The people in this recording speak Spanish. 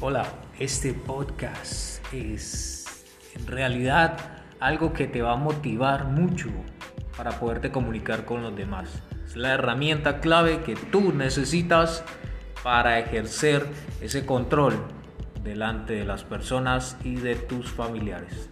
Hola, este podcast es en realidad algo que te va a motivar mucho para poderte comunicar con los demás. Es la herramienta clave que tú necesitas para ejercer ese control delante de las personas y de tus familiares.